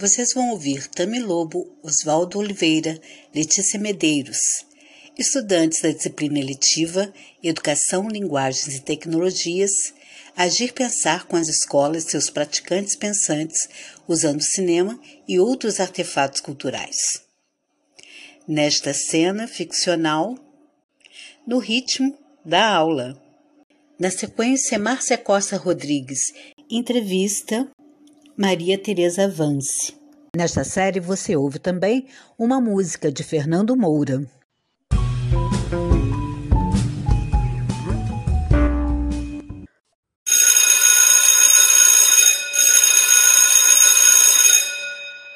Vocês vão ouvir Tami Lobo, Oswaldo Oliveira, Letícia Medeiros, estudantes da disciplina eletiva Educação, Linguagens e Tecnologias, agir pensar com as escolas e seus praticantes pensantes usando cinema e outros artefatos culturais. Nesta cena ficcional, no ritmo da aula. Na sequência, Márcia Costa Rodrigues, entrevista Maria Teresa Vance. Nesta série você ouve também uma música de Fernando Moura.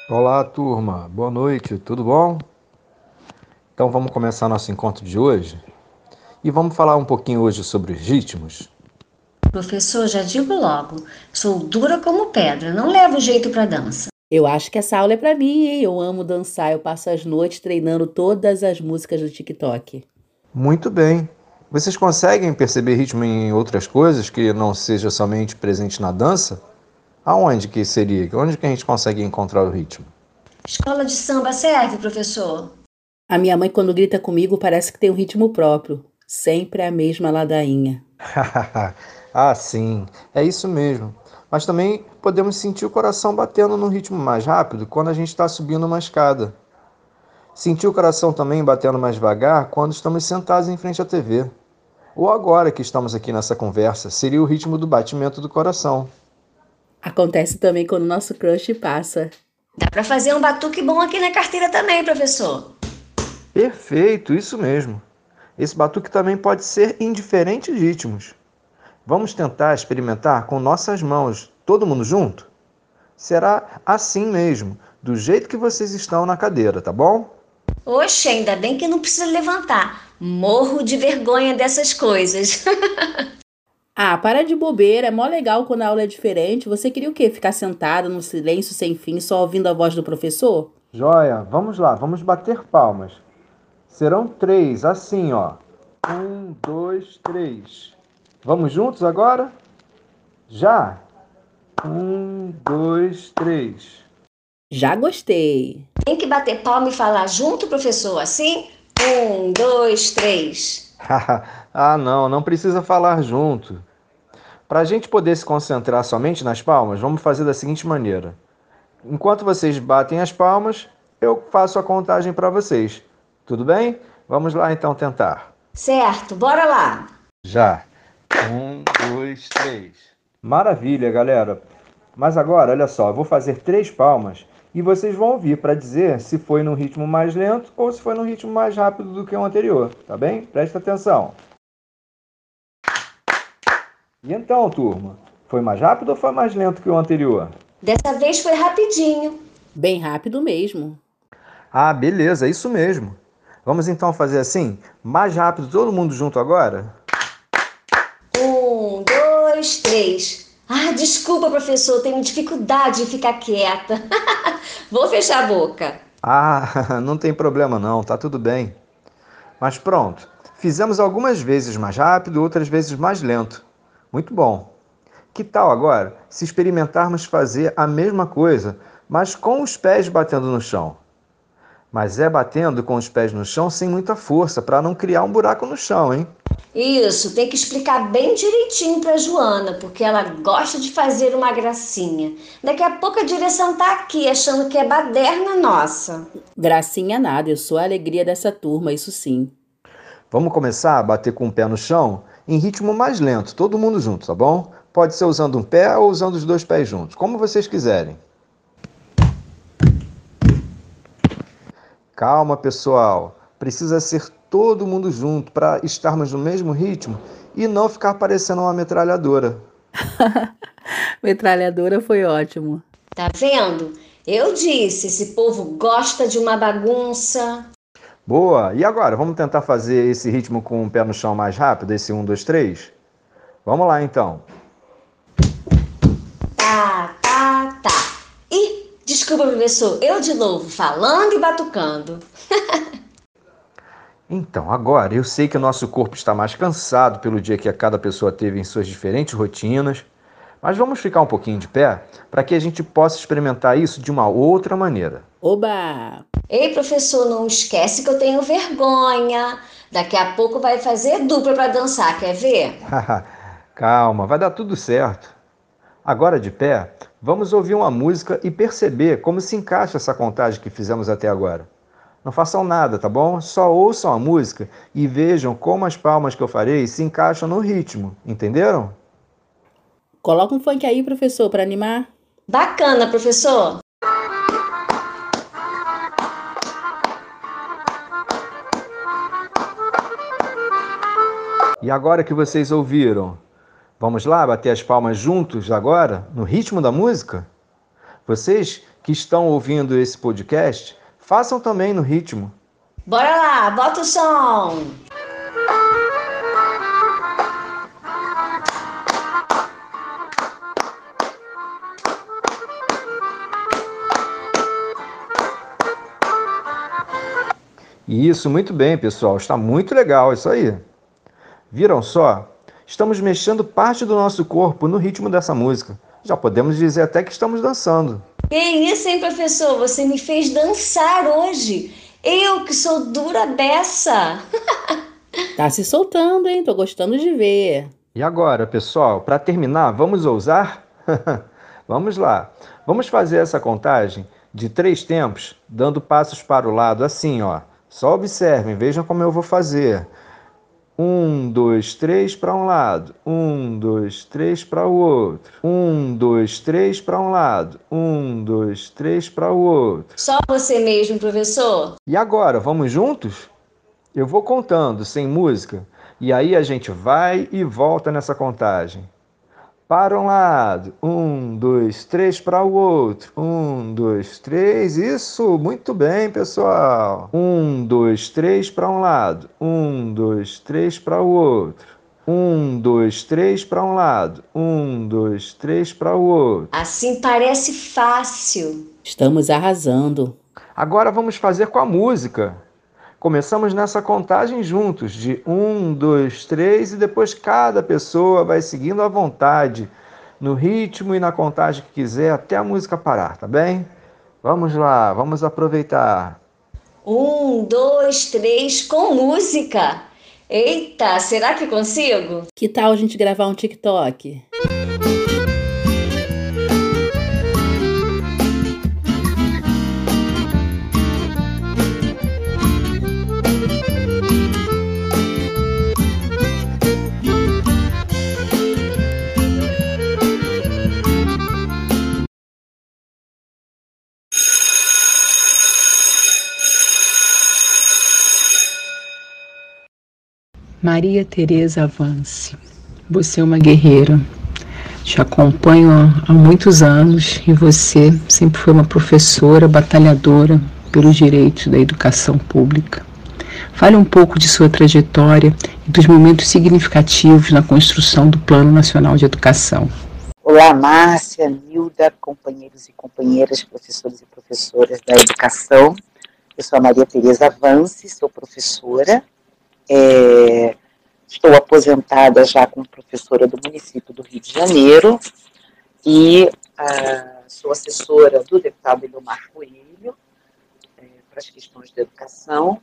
Olá, turma. Boa noite. Tudo bom? Então vamos começar nosso encontro de hoje e vamos falar um pouquinho hoje sobre os ritmos. Professor, já digo logo, sou dura como pedra, não levo jeito para dança. Eu acho que essa aula é para mim, hein? Eu amo dançar, eu passo as noites treinando todas as músicas do TikTok. Muito bem. Vocês conseguem perceber ritmo em outras coisas que não seja somente presente na dança? Aonde que seria? Onde que a gente consegue encontrar o ritmo? Escola de samba serve, professor? A minha mãe, quando grita comigo, parece que tem um ritmo próprio. Sempre a mesma ladainha. Ah, sim, é isso mesmo. Mas também podemos sentir o coração batendo num ritmo mais rápido quando a gente está subindo uma escada. Sentir o coração também batendo mais devagar quando estamos sentados em frente à TV. Ou agora que estamos aqui nessa conversa, seria o ritmo do batimento do coração. Acontece também quando o nosso crush passa. Dá para fazer um batuque bom aqui na carteira também, professor. Perfeito, isso mesmo. Esse batuque também pode ser em diferentes ritmos. Vamos tentar experimentar com nossas mãos, todo mundo junto? Será assim mesmo, do jeito que vocês estão na cadeira, tá bom? Oxe, ainda bem que não precisa levantar. Morro de vergonha dessas coisas. ah, para de bobeira, é mó legal quando a aula é diferente. Você queria o quê? Ficar sentado no silêncio sem fim, só ouvindo a voz do professor? Joia, vamos lá, vamos bater palmas. Serão três, assim, ó. Um, dois, três. Vamos juntos agora? Já? Um, dois, três. Já gostei. Tem que bater palma e falar junto, professor, assim? Um, dois, três. ah, não, não precisa falar junto. Para a gente poder se concentrar somente nas palmas, vamos fazer da seguinte maneira: enquanto vocês batem as palmas, eu faço a contagem para vocês. Tudo bem? Vamos lá então tentar. Certo, bora lá. Já. Um, dois, três. Maravilha, galera. Mas agora, olha só, eu vou fazer três palmas e vocês vão ouvir para dizer se foi no ritmo mais lento ou se foi no ritmo mais rápido do que o anterior, tá bem? Presta atenção. E então, turma, foi mais rápido ou foi mais lento que o anterior? Dessa vez foi rapidinho. Bem rápido mesmo. Ah, beleza, é isso mesmo. Vamos então fazer assim? Mais rápido, todo mundo junto agora? dois, três. Ah, desculpa, professor, tenho dificuldade de ficar quieta. Vou fechar a boca. Ah, não tem problema não, tá tudo bem. Mas pronto, fizemos algumas vezes mais rápido, outras vezes mais lento. Muito bom. Que tal agora se experimentarmos fazer a mesma coisa, mas com os pés batendo no chão? Mas é batendo com os pés no chão sem muita força, para não criar um buraco no chão, hein? Isso, tem que explicar bem direitinho para Joana, porque ela gosta de fazer uma gracinha. Daqui a pouco a direção tá aqui, achando que é baderna nossa. Gracinha nada, eu sou a alegria dessa turma, isso sim. Vamos começar a bater com o pé no chão em ritmo mais lento, todo mundo junto, tá bom? Pode ser usando um pé ou usando os dois pés juntos, como vocês quiserem. Calma, pessoal. Precisa ser todo mundo junto, para estarmos no mesmo ritmo e não ficar parecendo uma metralhadora. metralhadora foi ótimo. Tá vendo? Eu disse, esse povo gosta de uma bagunça. Boa! E agora, vamos tentar fazer esse ritmo com o pé no chão mais rápido, esse 1, 2, 3? Vamos lá então. Tá, desculpa, professor, eu de novo, falando e batucando. então, agora, eu sei que o nosso corpo está mais cansado pelo dia que cada pessoa teve em suas diferentes rotinas, mas vamos ficar um pouquinho de pé para que a gente possa experimentar isso de uma outra maneira. Oba! Ei, professor, não esquece que eu tenho vergonha. Daqui a pouco vai fazer dupla para dançar, quer ver? Calma, vai dar tudo certo. Agora de pé, vamos ouvir uma música e perceber como se encaixa essa contagem que fizemos até agora. Não façam nada, tá bom? Só ouçam a música e vejam como as palmas que eu farei se encaixam no ritmo, entenderam? Coloca um funk aí, professor, para animar. Bacana, professor. E agora que vocês ouviram, vamos lá bater as palmas juntos agora, no ritmo da música? Vocês que estão ouvindo esse podcast, façam também no ritmo. Bora lá, bota o som! Isso, muito bem, pessoal. Está muito legal isso aí. Viram só? Estamos mexendo parte do nosso corpo no ritmo dessa música. Já podemos dizer até que estamos dançando. Que isso, hein, professor? Você me fez dançar hoje. Eu que sou dura dessa. tá se soltando, hein? Tô gostando de ver. E agora, pessoal, para terminar, vamos ousar? vamos lá. Vamos fazer essa contagem de três tempos, dando passos para o lado, assim, ó. Só observem, vejam como eu vou fazer. Um, dois, três para um lado. Um, dois, três para o outro. Um, dois, três para um lado. Um, dois, três para o outro. Só você mesmo, professor? E agora, vamos juntos? Eu vou contando, sem música, e aí a gente vai e volta nessa contagem para um lado, um, dois, três para o outro, um, dois, três, isso, muito bem, pessoal. Um, dois, três para um lado, um, dois, três para o outro. Um, dois, três para um lado. Um, dois, três para o outro. Assim parece fácil. Estamos arrasando. Agora vamos fazer com a música. Começamos nessa contagem juntos, de um, dois, três, e depois cada pessoa vai seguindo à vontade, no ritmo e na contagem que quiser, até a música parar, tá bem? Vamos lá, vamos aproveitar. Um, dois, três, com música. Eita, será que consigo? Que tal a gente gravar um TikTok? Maria Tereza Avance, você é uma guerreira. Te acompanho há muitos anos e você sempre foi uma professora batalhadora pelos direitos da educação pública. Fale um pouco de sua trajetória e dos momentos significativos na construção do Plano Nacional de Educação. Olá, Márcia, Nilda, companheiros e companheiras, professores e professoras da educação. Eu sou a Maria Tereza Avance, sou professora é, estou aposentada já como professora do município do Rio de Janeiro e ah, sou assessora do deputado Elomar Coelho é, para as questões de educação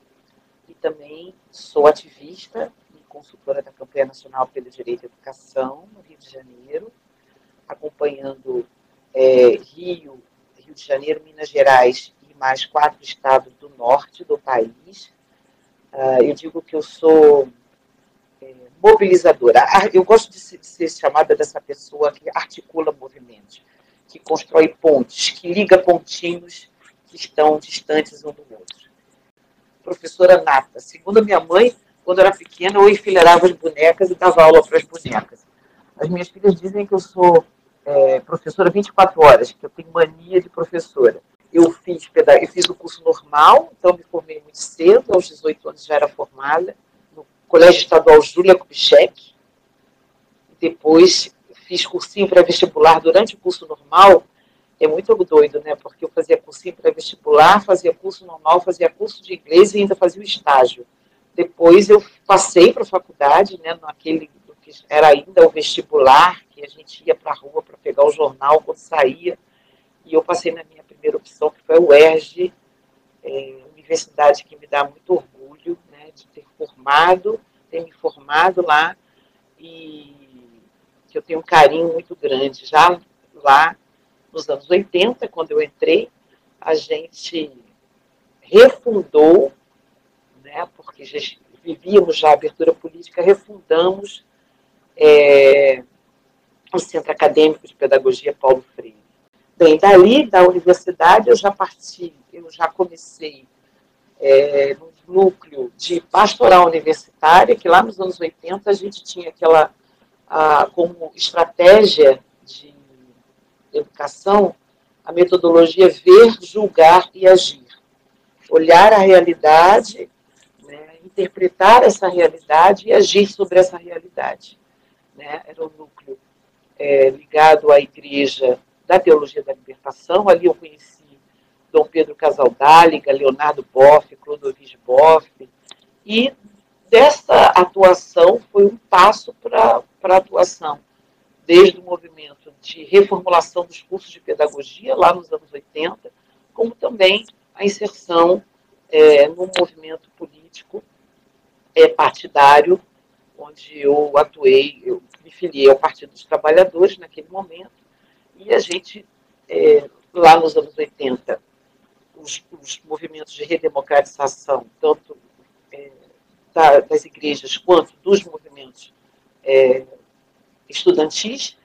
e também sou ativista e consultora da Campanha Nacional pelo Direito à Educação no Rio de Janeiro, acompanhando é, Rio, Rio de Janeiro, Minas Gerais e mais quatro estados do norte do país. Uh, eu digo que eu sou mobilizadora. Ah, eu gosto de ser, chamada dessa pessoa que articula movimentos, que constrói pontes, que liga pontinhos que estão distantes um do outro. professora nata. Segundo minha mãe, quando era pequena, eu enfileirava as bonecas e dava aula para as bonecas. As minhas filhas dizem que eu sou é, professora 24 horas, que eu tenho mania de professora. Eu fiz, eu fiz o curso normal, então me formei muito cedo, aos 18 anos já era formada, Colégio Estadual Júlia Kubitschek. Depois fiz cursinho pré-vestibular durante o curso normal, é muito doido, né? Porque eu fazia cursinho pré-vestibular, fazia curso normal, fazia curso de inglês e ainda fazia o estágio. Depois eu passei para a faculdade, né? Naquele que era ainda o vestibular, que a gente ia para a rua para pegar o jornal quando saía. E eu passei na minha primeira opção, que foi o UERJ, é, universidade que me dá muito orgulho formado, me formado lá e que eu tenho um carinho muito grande. Já lá nos anos 80, quando eu entrei, a gente refundou, né, porque já vivíamos já a abertura política, refundamos é, o Centro Acadêmico de Pedagogia Paulo Freire. Bem, dali da universidade eu já parti, eu já comecei é, núcleo de pastoral universitária, que lá nos anos 80 a gente tinha aquela a, como estratégia de educação a metodologia ver, julgar e agir. Olhar a realidade, né, interpretar essa realidade e agir sobre essa realidade. Né? Era um núcleo é, ligado à igreja da Teologia da Libertação. Ali eu conheci Dom Pedro Casaldáliga, Leonardo Boff, Clodovis Boff, e dessa atuação foi um passo para a atuação, desde o movimento de reformulação dos cursos de pedagogia, lá nos anos 80, como também a inserção é, no movimento político é, partidário, onde eu atuei, eu me filiei ao Partido dos Trabalhadores naquele momento, e a gente, é, lá nos anos 80, os, os, movimentos de redemocratização, tanto é, da, das igrejas quanto dos movimentos é, estudantis,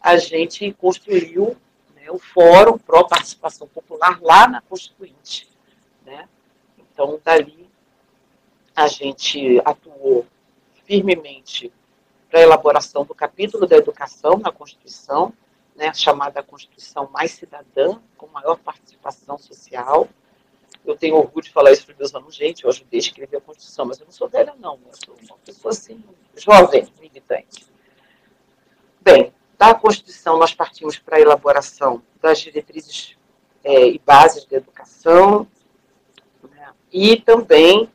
a gente construiu né, o Fórum Pró Participação Popular lá na Constituinte. Né? Então, dali, a gente atuou firmemente para a elaboração do capítulo da educação na Constituição, né, chamada Constituição Mais Cidadã, com maior participação social. Eu tenho orgulho de falar isso para os meus alunos. Gente, eu ajudei a escrever a Constituição, mas eu não sou velha, não. Eu sou uma pessoa, assim, jovem, militante. Bem, da Constituição nós partimos para a elaboração das diretrizes é, e bases da educação né, e também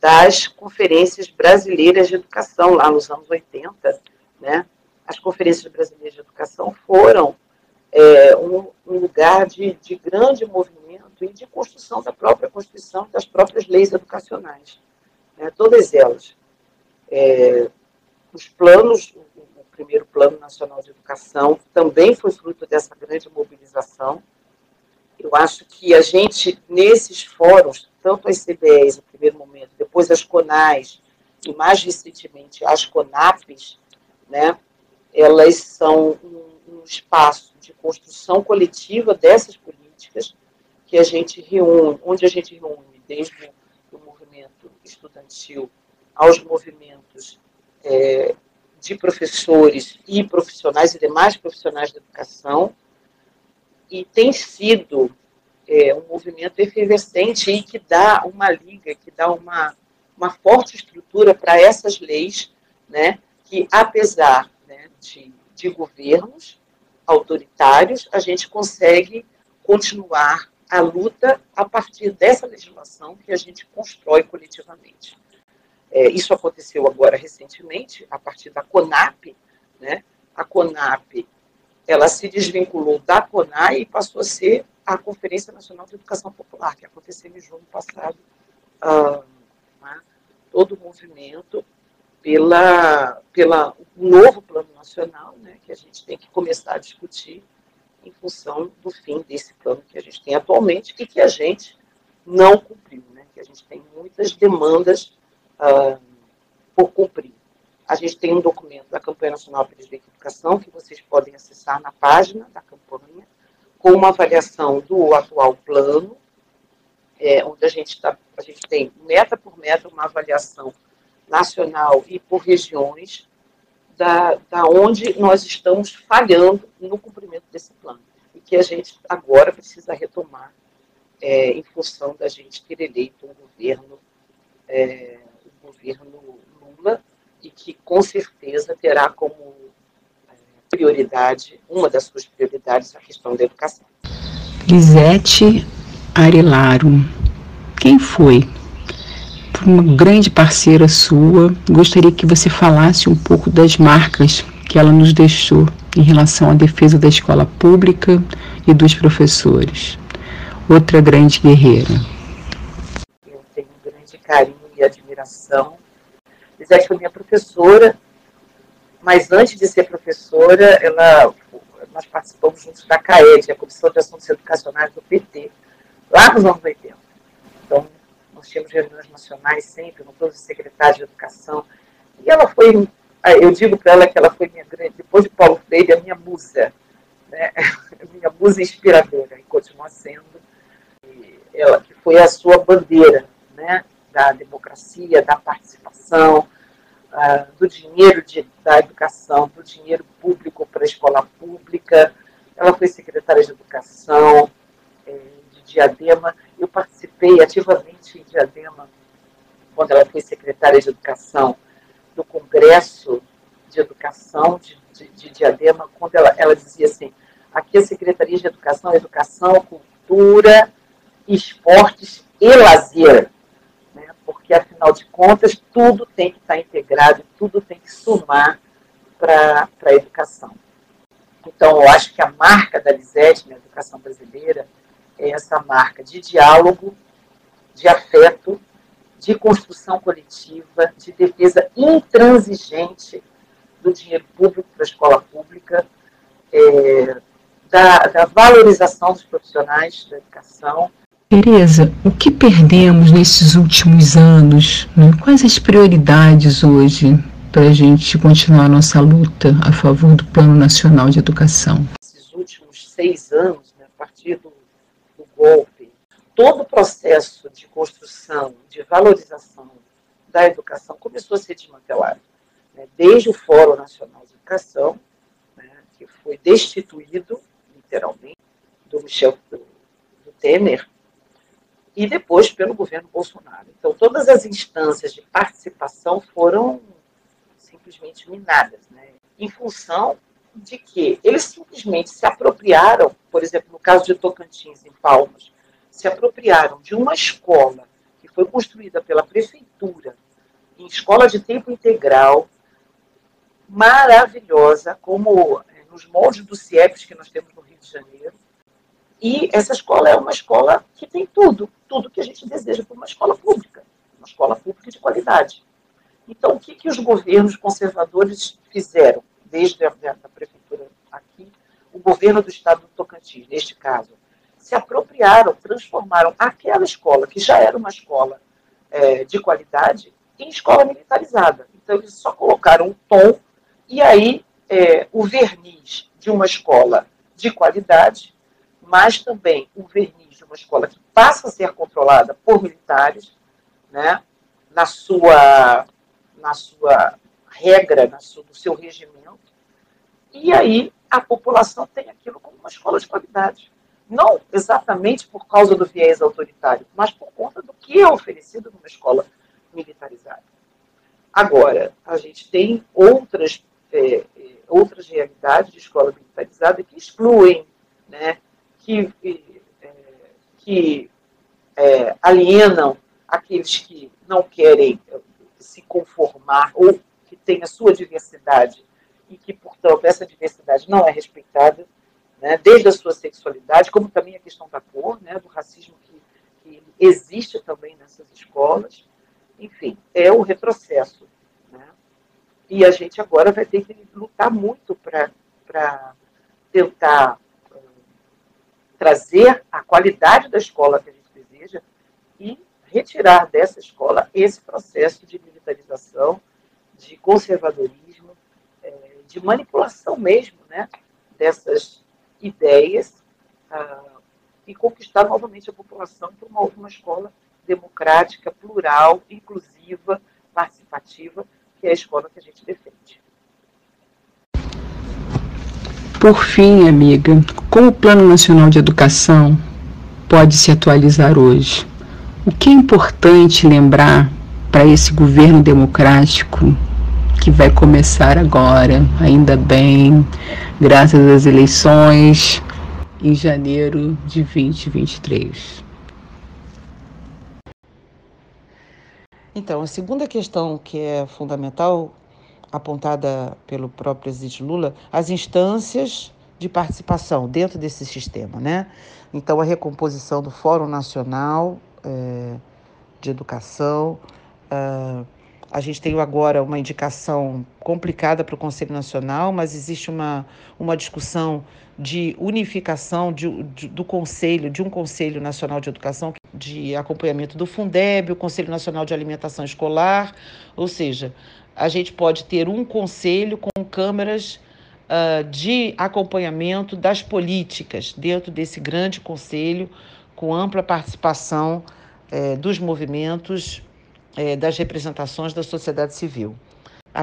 das conferências brasileiras de educação, lá nos anos 80, né? As conferências brasileiras de educação foram é, um, lugar de, de, grande movimento e de construção da própria Constituição, das próprias leis educacionais, né? todas elas. É, os planos, o, primeiro Plano Nacional de Educação também foi fruto dessa grande mobilização. Eu acho que a gente, nesses fóruns, tanto as CBEs no primeiro momento, depois as CONAS, e mais recentemente as CONAPs, né, elas são um, espaço de construção coletiva dessas políticas que a gente reúne, onde a gente reúne desde o movimento estudantil aos movimentos é, de professores e profissionais e demais profissionais da educação, e tem sido é, um movimento efervescente e que dá uma liga, que dá uma, uma forte estrutura para essas leis, né, que apesar né, de, de governos autoritários, a gente consegue continuar a luta a partir dessa legislação que a gente constrói coletivamente. É, isso aconteceu agora recentemente, a partir da CONAP, né? A CONAP, ela se desvinculou da CONAI e passou a ser a Conferência Nacional de Educação Popular, que aconteceu em junho passado, ah, né, todo o movimento pela, pela novo plano nacional, né, que a gente tem que começar a discutir em função do fim desse plano que a gente tem atualmente e que a gente não cumpriu, né, que a gente tem muitas demandas ah, por cumprir. A gente tem um documento da Campanha Nacional pela Direito Educação que vocês podem acessar na página da campanha, com uma avaliação do atual plano, é, onde a gente, tá, a gente tem meta por meta uma avaliação nacional e por regiões da, da onde nós estamos falhando no cumprimento desse plano e que a gente agora precisa retomar é, em função da gente ter eleito um governo, é, um governo Lula e que com certeza terá como é, prioridade, uma das suas prioridades, a questão da educação. Lisete Arelaro, quem foi? Uma grande parceira sua, gostaria que você falasse um pouco das marcas que ela nos deixou em relação à defesa da escola pública e dos professores. Outra grande guerreira. Eu tenho um grande carinho e admiração. Lisete foi minha professora, mas antes de ser professora, ela, nós participamos juntos da CAED, a Comissão de Assuntos Educacionais do PT, lá nos anos 80. Nós tínhamos reuniões nacionais sempre, com todos os secretários de educação. E ela foi ah, eu digo para ela que ela foi minha grande, depois de Paulo Freire, a minha musa, né? minha musa inspiradora, e continua sendo. E ela que foi a sua bandeira né? da democracia, da participação, uh, do dinheiro de, da educação, do dinheiro público para a escola pública. Ela foi secretária de educação eh, de Diadema. Eu participei ativamente em Diadema quando ela foi secretária de educação do Congresso de Educação de, de, de Diadema, quando ela, ela dizia assim, aqui a Secretaria de Educação, Educação, Cultura, Esportes e Lazer, né? porque, afinal de contas, tudo tem que estar integrado, tudo tem que somar para a educação. Então, eu acho que a marca da Lisete na educação brasileira é essa marca de diálogo, de afeto de construção coletiva, de defesa intransigente do dinheiro público para a escola pública, é, da, da valorização dos profissionais da educação. Tereza, o que perdemos nesses últimos anos? Né? Quais as prioridades hoje para a gente continuar a nossa luta a favor do Plano Nacional de Educação? Esses últimos seis anos, né, a partir do, do golpe, todo o processo de construção, de valorização da educação começou a ser desmantelado. Né? Desde o Fórum Nacional de Educação, né, que foi destituído, literalmente, do Michel do, do Temer, e depois pelo governo Bolsonaro. Então, todas as instâncias de participação foram simplesmente minadas, né? em função de que eles simplesmente se apropriaram, por exemplo, no caso de Tocantins, em Palmas, se apropriaram de uma escola que foi construída pela prefeitura, em escola de tempo integral, maravilhosa, como eh, nos moldes do CIEPS que nós temos no Rio de Janeiro. E essa escola é uma escola que tem tudo, tudo que a gente deseja para uma escola pública, uma escola pública de qualidade. Então, o que, que os governos conservadores fizeram, desde a, a prefeitura o governo do estado do Tocantins, neste caso, se apropriaram, transformaram aquela escola, que já era uma escola é, de qualidade, em escola militarizada. Então, eles só colocaram um tom e aí é, o verniz de uma escola de qualidade, mas também o verniz de uma escola que passa a ser controlada por militares, né, na sua, na sua regra, na sua, no seu regimento, e aí a população tem aquilo como uma escola de qualidade. Não exatamente por causa do viés autoritário, mas por conta do que é oferecido numa escola militarizada. Agora, a gente tem outras, é, é outras realidades de escola militarizada que excluem, né, que, é, que é, alienam aqueles que não querem se conformar ou que têm a sua diversidade e que, portanto, essa diversidade não é respeitada né, desde a sua sexualidade, como também a questão da cor, né, do racismo que, que existe também nessas escolas. Enfim, é o retrocesso. Né? E a gente agora vai ter que lutar muito para tentar uh, trazer a qualidade da escola que a gente deseja e retirar dessa escola esse processo de militarização, de conservadorismo, de manipulação mesmo, né, dessas ideias, ah, e conquistar novamente a população para uma, uma escola democrática, plural, inclusiva, participativa, que é a escola que a gente defende. Por fim, amiga, como o Plano Nacional de Educação pode se atualizar hoje? O que é importante lembrar para esse governo democrático que vai começar agora, ainda bem, graças às eleições em janeiro de 2023. Então, a segunda questão que é fundamental, apontada pelo próprio presidente Lula, as instâncias de participação dentro desse sistema, né? Então, a recomposição do Fórum Nacional é, de Educação, uh, a gente tem agora uma indicação complicada para o Conselho Nacional, mas existe uma, uma discussão de unificação de, de, do Conselho, de um Conselho Nacional de Educação, de acompanhamento do Fundeb, o Conselho Nacional de Alimentação Escolar, ou seja, a gente pode ter um conselho com câmaras uh, de acompanhamento das políticas dentro desse grande conselho, com ampla participação uh, dos movimentos é, das representações da sociedade civil.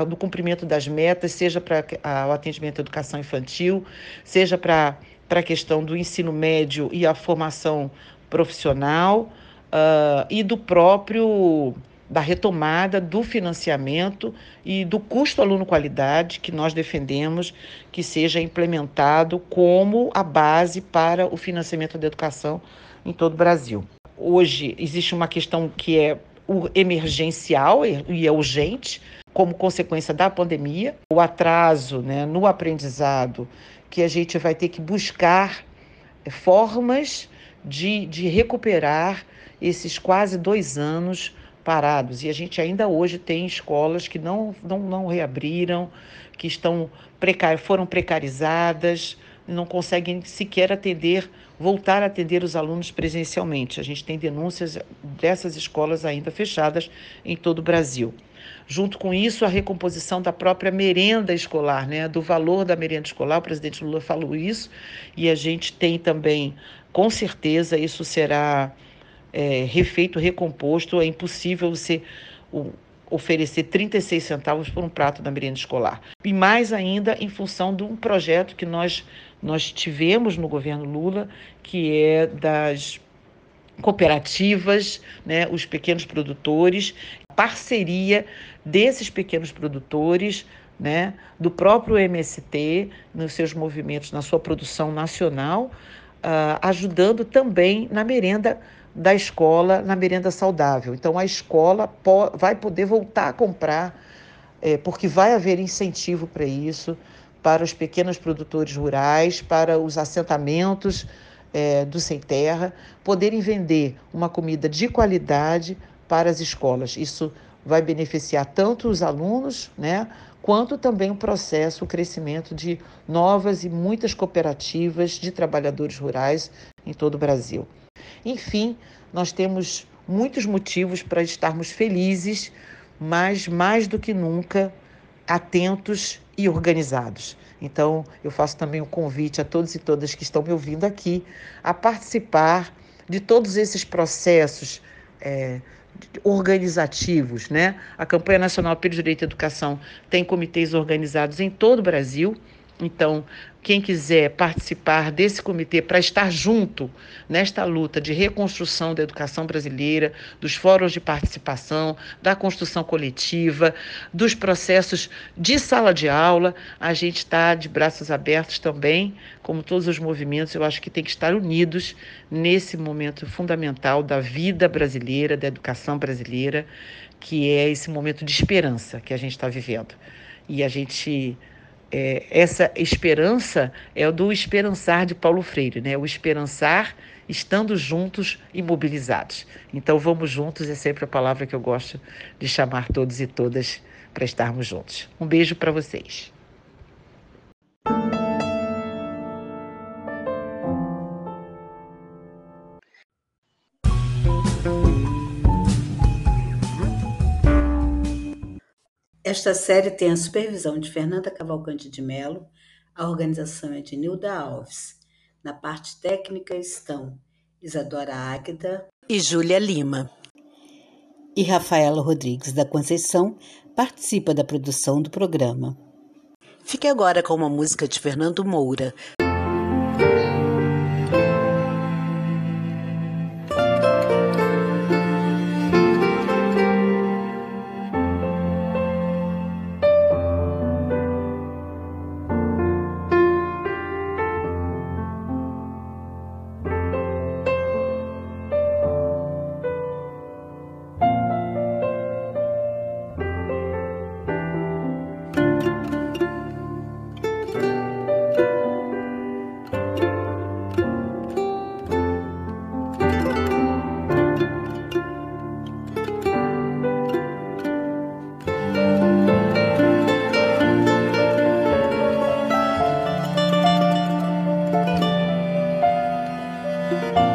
Do cumprimento das metas, seja para o atendimento à educação infantil, seja para a questão do ensino médio e a formação profissional, uh, e do próprio da retomada do financiamento e do custo aluno-qualidade que nós defendemos que seja implementado como a base para o financiamento da educação em todo o Brasil. Hoje existe uma questão que é o emergencial e é urgente, como consequência da pandemia, o atraso né, no aprendizado, que a gente vai ter que buscar formas de, de recuperar esses quase dois anos parados. E a gente ainda hoje tem escolas que não, não, não reabriram, que estão precar, foram precarizadas, não conseguem sequer atender, voltar a atender os alunos presencialmente. A gente tem denúncias dessas escolas ainda fechadas em todo o Brasil. Junto com isso, a recomposição da própria merenda escolar, né? do valor da merenda escolar. O presidente Lula falou isso e a gente tem também, com certeza, isso será é, refeito, recomposto. É impossível você oferecer 36 centavos por um prato da merenda escolar. E mais ainda em função de um projeto que nós, nós tivemos no governo Lula, que é das cooperativas, né, os pequenos produtores, parceria desses pequenos produtores, né, do próprio MST, nos seus movimentos, na sua produção nacional, uh, ajudando também na merenda da escola na merenda saudável. Então, a escola vai poder voltar a comprar, é, porque vai haver incentivo para isso, para os pequenos produtores rurais, para os assentamentos é, do sem terra, poderem vender uma comida de qualidade para as escolas. Isso vai beneficiar tanto os alunos, né, quanto também o processo, o crescimento de novas e muitas cooperativas de trabalhadores rurais em todo o Brasil. Enfim, nós temos muitos motivos para estarmos felizes, mas mais do que nunca atentos e organizados. Então, eu faço também um convite a todos e todas que estão me ouvindo aqui a participar de todos esses processos é, organizativos. Né? A Campanha Nacional pelo Direito à Educação tem comitês organizados em todo o Brasil. Então, quem quiser participar desse comitê para estar junto nesta luta de reconstrução da educação brasileira, dos fóruns de participação, da construção coletiva, dos processos de sala de aula, a gente está de braços abertos também, como todos os movimentos, eu acho que tem que estar unidos nesse momento fundamental da vida brasileira, da educação brasileira, que é esse momento de esperança que a gente está vivendo. E a gente é, essa esperança é do esperançar de Paulo Freire, né? O esperançar estando juntos e mobilizados. Então vamos juntos é sempre a palavra que eu gosto de chamar todos e todas para estarmos juntos. Um beijo para vocês. Esta série tem a supervisão de Fernanda Cavalcante de Mello, a organização é de Nilda Alves. Na parte técnica estão Isadora Águeda e Júlia Lima. E Rafaela Rodrigues da Conceição participa da produção do programa. Fique agora com uma música de Fernando Moura. Música